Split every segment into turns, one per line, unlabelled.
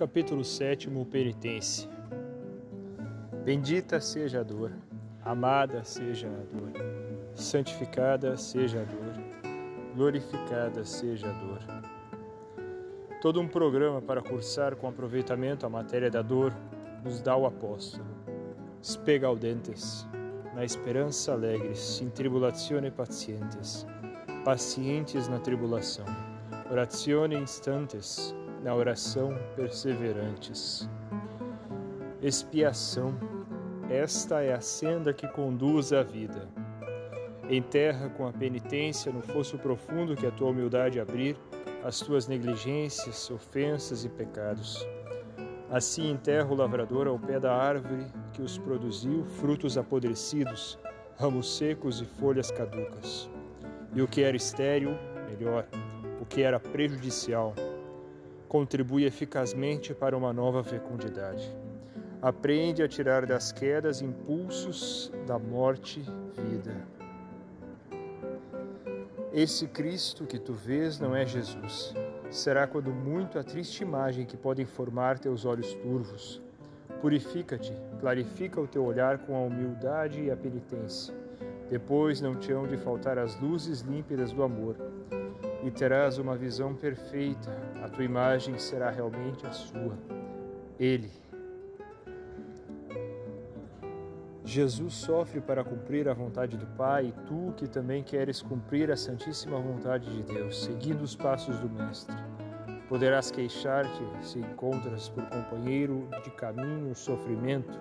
Capítulo 7 Penitência. Bendita seja a dor, amada seja a dor, santificada seja a dor, glorificada seja a dor. Todo um programa para cursar com aproveitamento a matéria da dor nos dá o apóstolo. Spegaudentes, na esperança alegres, in tribulatione pacientes, pacientes na tribulação, oratione instantes, na oração perseverantes. Expiação, esta é a senda que conduz à vida. Enterra com a penitência no fosso profundo que a tua humildade abrir as tuas negligências, ofensas e pecados. Assim enterra o lavrador ao pé da árvore que os produziu, frutos apodrecidos, ramos secos e folhas caducas. E o que era estéril, melhor, o que era prejudicial, contribui eficazmente para uma nova fecundidade. Aprende a tirar das quedas impulsos da morte vida. Esse Cristo que tu vês não é Jesus. Será quando muito a triste imagem que pode formar teus olhos turvos. Purifica-te, clarifica o teu olhar com a humildade e a penitência. Depois não te hão de faltar as luzes límpidas do amor e terás uma visão perfeita, a tua imagem será realmente a sua. Ele. Jesus sofre para cumprir a vontade do Pai, e tu que também queres cumprir a santíssima vontade de Deus, seguindo os passos do Mestre. Poderás queixar-te se encontras por companheiro de caminho o sofrimento.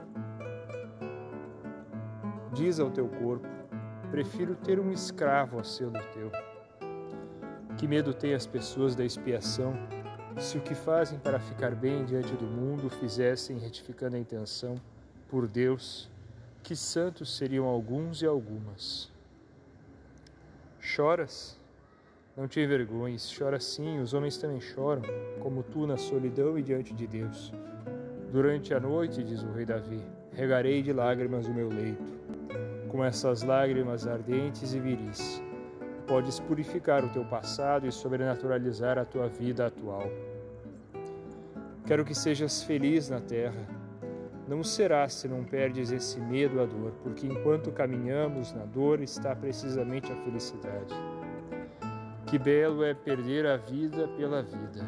Diz ao teu corpo: prefiro ter um escravo a selo teu que medo têm as pessoas da expiação, se o que fazem para ficar bem diante do mundo fizessem retificando a intenção por Deus, que santos seriam alguns e algumas. Choras? Não te envergonhes, chora sim, os homens também choram, como tu na solidão e diante de Deus. Durante a noite, diz o rei Davi, regarei de lágrimas o meu leito, com essas lágrimas ardentes e viris podes purificar o teu passado e sobrenaturalizar a tua vida atual. Quero que sejas feliz na terra. Não serás se não perdes esse medo à dor, porque enquanto caminhamos na dor está precisamente a felicidade. Que belo é perder a vida pela vida.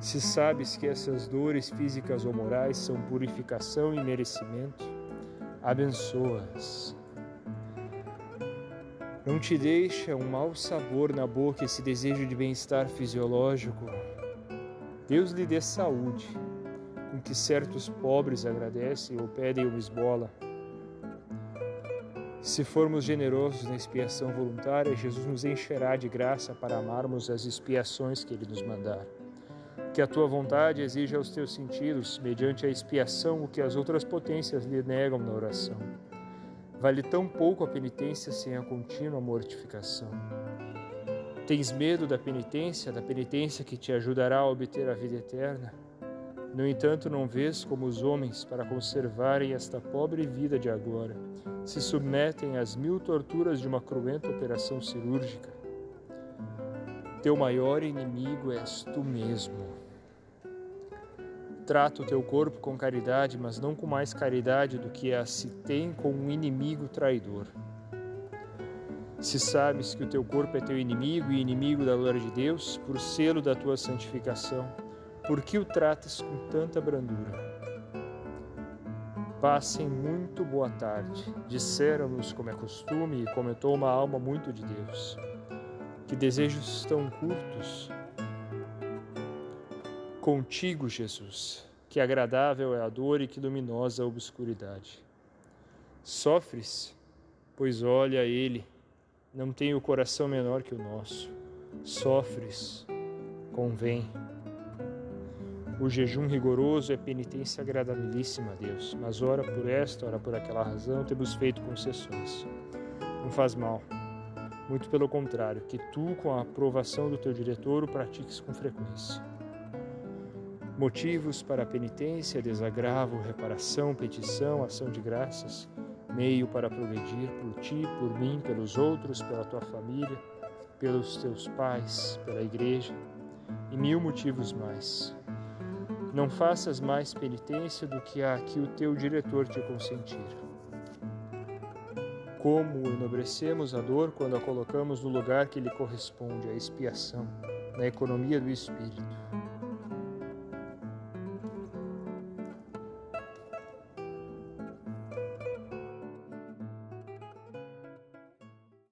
Se sabes que essas dores físicas ou morais são purificação e merecimento, abençoa-as não te deixa um mau sabor na boca esse desejo de bem-estar fisiológico. Deus lhe dê saúde, com que certos pobres agradecem ou pedem uma esbola. Se formos generosos na expiação voluntária, Jesus nos encherá de graça para amarmos as expiações que Ele nos mandar. Que a tua vontade exija aos teus sentidos, mediante a expiação, o que as outras potências lhe negam na oração. Vale tão pouco a penitência sem a contínua mortificação. Tens medo da penitência, da penitência que te ajudará a obter a vida eterna? No entanto, não vês como os homens, para conservarem esta pobre vida de agora, se submetem às mil torturas de uma cruenta operação cirúrgica. Teu maior inimigo és tu mesmo. Trata o teu corpo com caridade, mas não com mais caridade do que a se tem com um inimigo traidor. Se sabes que o teu corpo é teu inimigo e inimigo da glória de Deus, por selo da tua santificação, por que o tratas com tanta brandura? Passem muito boa tarde. Disseram-nos como é costume e comentou uma alma muito de Deus. Que desejos tão curtos Contigo, Jesus, que agradável é a dor e que luminosa a obscuridade. Sofres? Pois olha ele, não tem o coração menor que o nosso. Sofres? Convém. O jejum rigoroso é penitência agradabilíssima a Deus, mas ora por esta, ora por aquela razão, temos feito concessões. Não faz mal. Muito pelo contrário, que tu, com a aprovação do teu diretor, o pratiques com frequência motivos para a penitência, desagravo, reparação, petição, ação de graças, meio para progredir por ti, por mim, pelos outros, pela tua família, pelos teus pais, pela igreja e mil motivos mais. Não faças mais penitência do que a que o teu diretor te consentir. Como enobrecemos a dor quando a colocamos no lugar que lhe corresponde, a expiação, na economia do espírito.